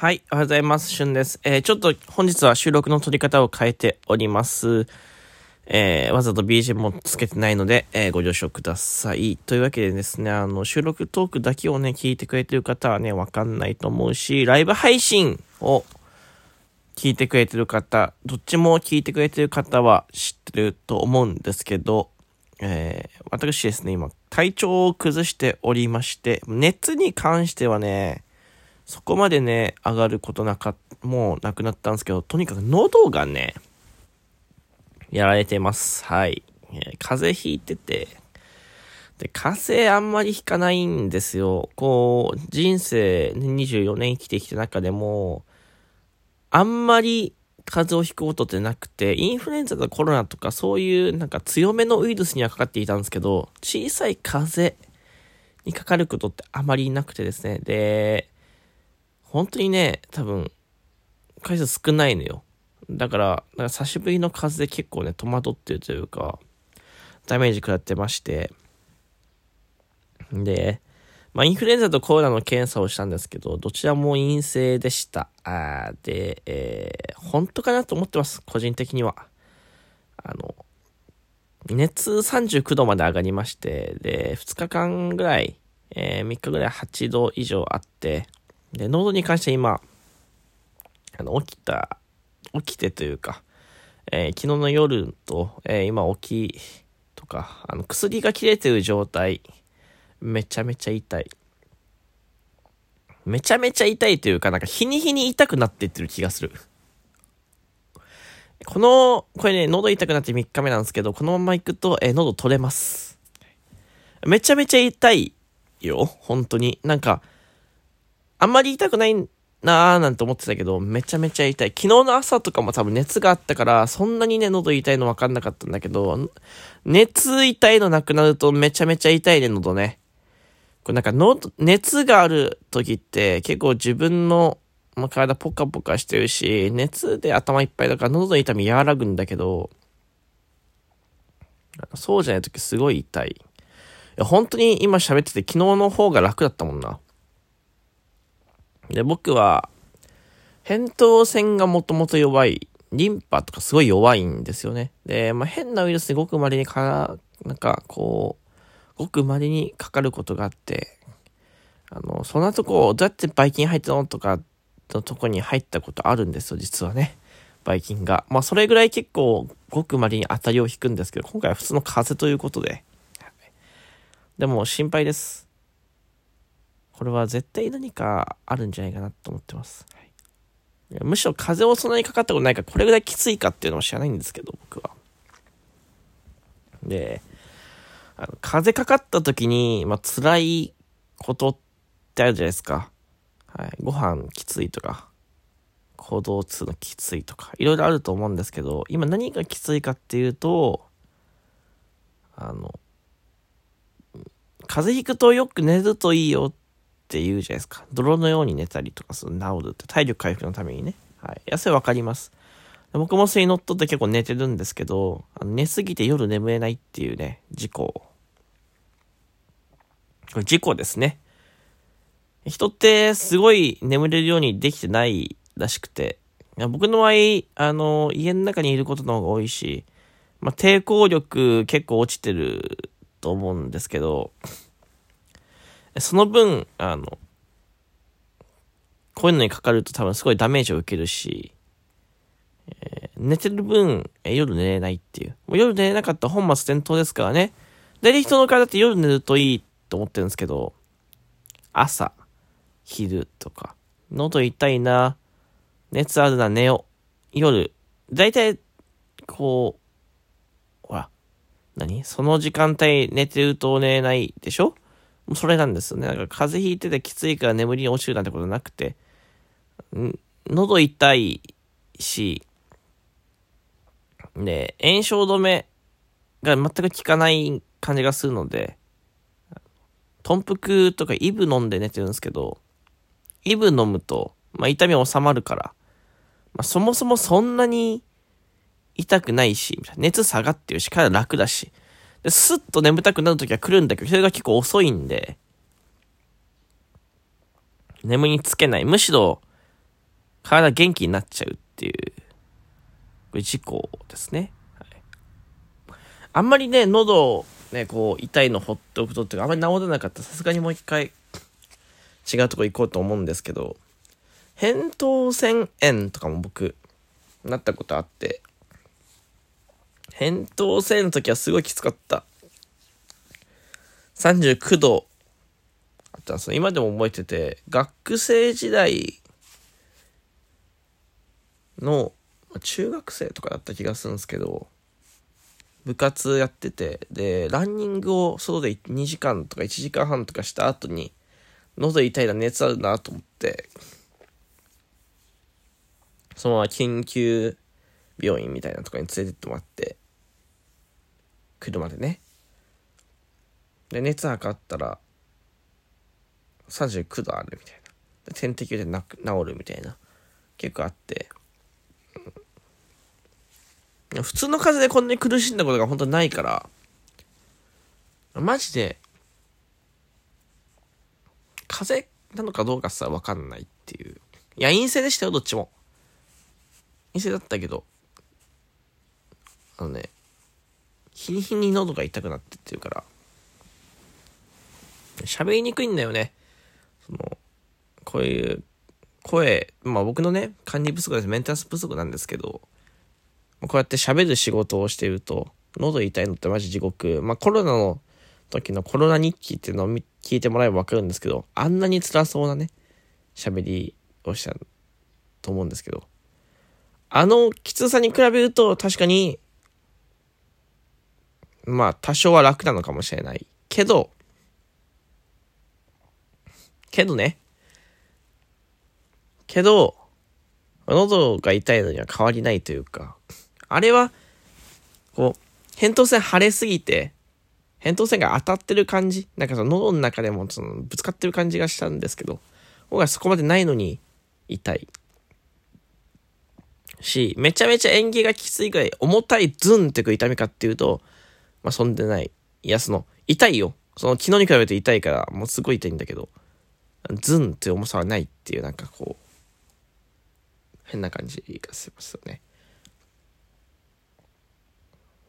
はい、おはようございます。しゅんです。えー、ちょっと本日は収録の撮り方を変えております。えー、わざと BGM もつけてないので、えー、ご了承ください。というわけでですね、あの、収録トークだけをね、聞いてくれてる方はね、わかんないと思うし、ライブ配信を聞いてくれてる方、どっちも聞いてくれてる方は知ってると思うんですけど、え、私ですね、今、体調を崩しておりまして、熱に関してはね、そこまでね、上がることなか、もうなくなったんですけど、とにかく喉がね、やられてます。はい。えー、風邪ひいてて、で、風邪あんまりひかないんですよ。こう、人生24年生きてきた中でも、あんまり風邪をひくことってなくて、インフルエンザとかコロナとかそういうなんか強めのウイルスにはかかっていたんですけど、小さい風邪にかかることってあまりなくてですね。で、本当にね、多分、回数少ないのよ。だから、だか久しぶりの数で結構ね、戸惑ってるというか、ダメージ食らってまして、で、まあ、インフルエンザとコロナの検査をしたんですけど、どちらも陰性でした。あで、えー、本当かなと思ってます、個人的には。あの、熱39度まで上がりまして、で、2日間ぐらい、えー、3日ぐらい8度以上あって、で、喉に関して今、あの、起きた、起きてというか、えー、昨日の夜と、えー、今起きとか、あの、薬が切れてる状態、めちゃめちゃ痛い。めちゃめちゃ痛いというか、なんか日に日に痛くなってってる気がする。この、これね、喉痛くなって3日目なんですけど、このまま行くと、えー、喉取れます。めちゃめちゃ痛いよ、本当に。なんか、あんまり痛くないなーなんて思ってたけど、めちゃめちゃ痛い。昨日の朝とかも多分熱があったから、そんなにね、喉痛いの分かんなかったんだけど、熱痛いのなくなるとめちゃめちゃ痛いね、喉ね。これなんか喉、熱がある時って結構自分の、まあ、体ポカポカしてるし、熱で頭いっぱいだから喉の痛み和らぐんだけど、そうじゃない時すごい痛い。本当に今喋ってて昨日の方が楽だったもんな。で、僕は、扁桃腺がもともと弱い、リンパとかすごい弱いんですよね。で、まあ、変なウイルスにごく稀にか、なんか、こう、ごく稀にかかることがあって、あの、そんなとこ、どうやってバイキン入ったのとか、のとこに入ったことあるんですよ、実はね。バイキンが。まあ、それぐらい結構、ごく稀に当たりを引くんですけど、今回は普通の風邪ということで。でも、心配です。これは絶対何かあるんじゃないかなと思ってます。はい、むしろ風邪をそんなにかかったことないから、これぐらいきついかっていうのも知らないんですけど、僕は。で、あの風邪かかった時に、まあ、辛いことってあるじゃないですか。はい。ご飯きついとか、行動通のきついとか、いろいろあると思うんですけど、今何がきついかっていうと、あの、風邪ひくとよく寝るといいよっって言うじゃないですか。泥のように寝たりとかする、治るって、体力回復のためにね。はい。やそれわかります。僕もそれに乗っ取って結構寝てるんですけど、あの寝すぎて夜眠れないっていうね、事故。これ事故ですね。人ってすごい眠れるようにできてないらしくて、僕の場合、あの、家の中にいることの方が多いし、まあ、抵抗力結構落ちてると思うんですけど、その分、あの、こういうのにかかると多分すごいダメージを受けるし、えー、寝てる分、えー、夜寝れないっていう。もう夜寝れなかったら本末転倒ですからね。大体人の体って夜寝るといいと思ってるんですけど、朝、昼とか、喉痛いな、熱あるな、寝よう。夜、大体、こう、ほら、何？その時間帯寝てると寝れないでしょ？それなんですよね。だから風邪ひいててきついから眠りに落ちるなんてことなくて、喉痛いし、で、炎症止めが全く効かない感じがするので、豚腹とかイブ飲んで寝てるんですけど、イブ飲むと、まあ、痛み収まるから、まあ、そもそもそんなに痛くないし、熱下がってるし、体楽だし、で、スッと眠たくなる時は来るんだけど、それが結構遅いんで、眠りにつけない。むしろ、体元気になっちゃうっていう、これ事故ですね。はい、あんまりね、喉ね、こう、痛いのほっとくとっていうか、あんまり治らなかったらさすがにもう一回違うとこ行こうと思うんですけど、扁桃腺炎とかも僕、なったことあって、扁桃腺の時はすごいきつかった。39度あったんですよ。今でも覚えてて、学生時代の、中学生とかだった気がするんですけど、部活やってて、で、ランニングを外で2時間とか1時間半とかした後に、喉痛いな、熱あるなと思って、そのまま緊急病院みたいなとこに連れてってもらって、車でね。で、熱測ったら、39度あるみたいな。点滴でな治るみたいな。結構あって。普通の風邪でこんなに苦しんだことが本当ないから、マジで、風邪なのかどうかさ、わかんないっていう。いや、陰性でしたよ、どっちも。陰性だったけど、あのね、日に日に喉が痛くなってってるから、喋りにくいんだよね。その、こういう声、まあ僕のね、管理不足です。メンテナンス不足なんですけど、こうやって喋る仕事をしていると、喉痛いのってマジ地獄。まあコロナの時のコロナ日記っていうのを聞いてもらえばわかるんですけど、あんなに辛そうなね、喋りをしたと思うんですけど、あのきつさに比べると確かに、まあ多少は楽なのかもしれない。けど、けどね、けど、喉が痛いのには変わりないというか、あれは、こう、扁桃腺腫れすぎて、扁桃腺が当たってる感じなんかその喉の中でもそのぶつかってる感じがしたんですけど、僕はそこまでないのに痛い。し、めちゃめちゃ演技がきついぐらい重たいズンってく痛みかっていうと、まあそんでない。いや、その、痛いよ。その昨日に比べて痛いから、もうすごい痛いんだけど、ズンって重さはないっていうなんかこう、変な感じがしますよね。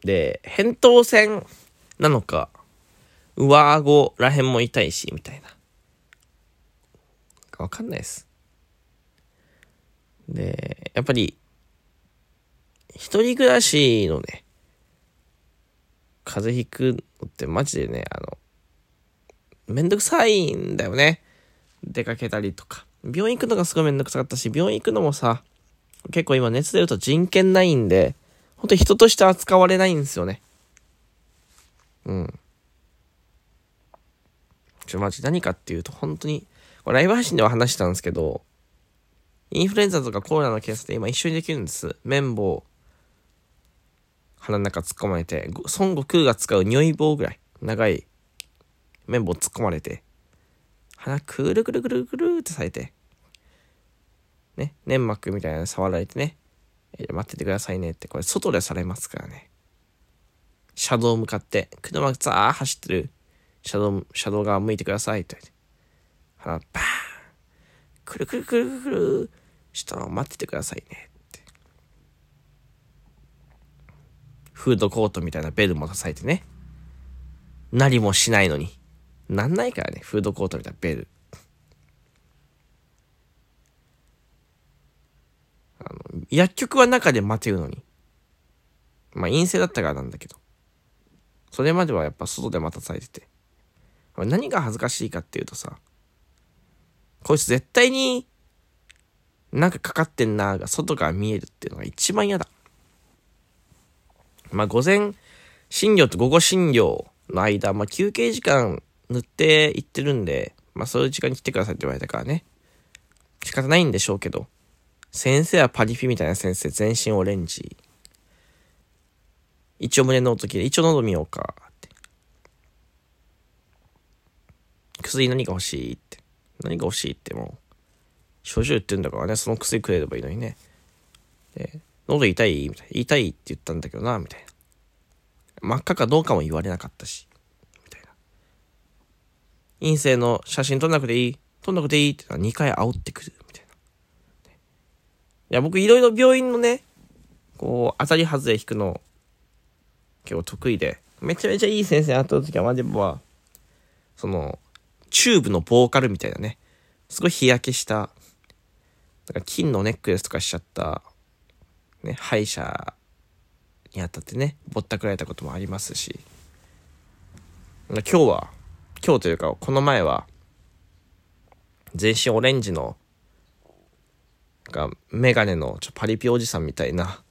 で、扁桃腺なのか、上顎らへんも痛いし、みたいな。わかんないです。で、やっぱり、一人暮らしのね、風邪ひくのってマジでね、あの、めんどくさいんだよね。出かけたりとか。病院行くのがすごいめんどくさかったし、病院行くのもさ、結構今熱出ると人権ないんで、本当に人として扱われないんですよね。うん。ちょ、マジ何かっていうと、本当に、ライブ配信では話したんですけど、インフルエンザとかコロナの検査って今一緒にできるんです。綿棒、鼻の中突っ込まれて、孫悟空が使う匂い棒ぐらい、長い綿棒突っ込まれて、鼻くるくるくるくるってされて、ね、粘膜みたいなの触られてね、待っててくださいねって、これ外でされますからね。車道向かって、車がザー走ってる車道、車道側向いてくださいって言って。鼻バーンくるくるくるくるしたら待っててくださいねって。フードコートみたいなベルも支えてね。なりもしないのに。なんないからね、フードコートみたいなベル。あの、薬局は中で待てるのに。まあ陰性だったからなんだけど。それまではやっぱ外で待たされてて。何が恥ずかしいかっていうとさ、こいつ絶対になんかかかってんなが外から見えるっていうのが一番嫌だ。まあ午前診療と午後診療の間、まあ休憩時間塗っていってるんで、まあそういう時間に来てくださいって言われたからね。仕方ないんでしょうけど。先生はパリフィみたいな先生、全身オレンジ。一応胸の音聞いて、一応喉見ようかって。薬何が欲しいって。何が欲しいってもう、症状言ってんだからね、その薬くれればいいのにね。で、喉痛い？みたいな。痛いって言ったんだけどな、みたいな。真っ赤かどうかも言われなかったし。みたいな。陰性の写真撮んなくていい？撮んなくていいって2回煽ってくる。みたいな。いや、僕いろいろ病院のね、こう、当たり外れ引くの、結構得意で、めちゃめちゃいい先生に会った時は、マジは、その、チューブのボーカルみたいなね、すごい日焼けした、なんか金のネックレスとかしちゃった、ね、歯医者にあたってね、ぼったくられたこともありますし、今日は、今日というか、この前は、全身オレンジの、が、メガネのちょパリピおじさんみたいな、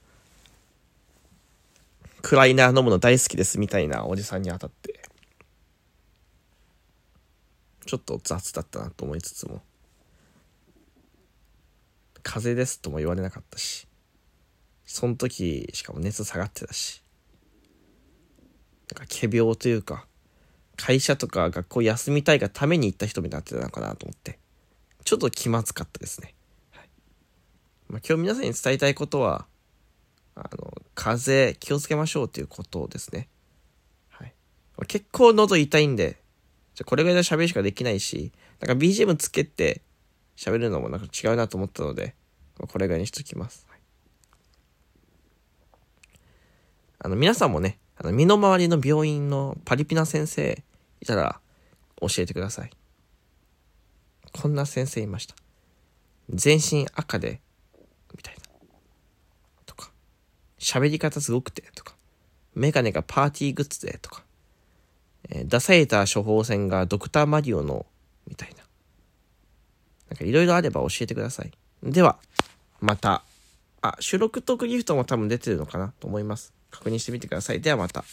クライナー飲むの大好きですみたいなおじさんに当たって、ちょっと雑だったなと思いつつも、風邪ですとも言われなかったし、その時、しかも熱下がってたし、なんか仮病というか、会社とか学校休みたいがために行った人になってたのかなと思って、ちょっと気まずかったですね。はいまあ、今日皆さんに伝えたいことは、あの、風邪気をつけましょうということですね。はい。結構喉痛いんで、じゃこれぐらいの喋りしかできないし、なんか BGM つけて喋るのもなんか違うなと思ったので、これぐらいにしときます。はい、あの、皆さんもね、あの、身の回りの病院のパリピな先生いたら教えてください。こんな先生いました。全身赤で、みたいな。とか、喋り方すごくて、とか、メガネがパーティーグッズで、とか、えー、出された処方箋がドクターマリオの、みたいな。なんかいろいろあれば教えてください。では、また。あ、収録トークギフトも多分出てるのかなと思います。確認してみてください。ではまた。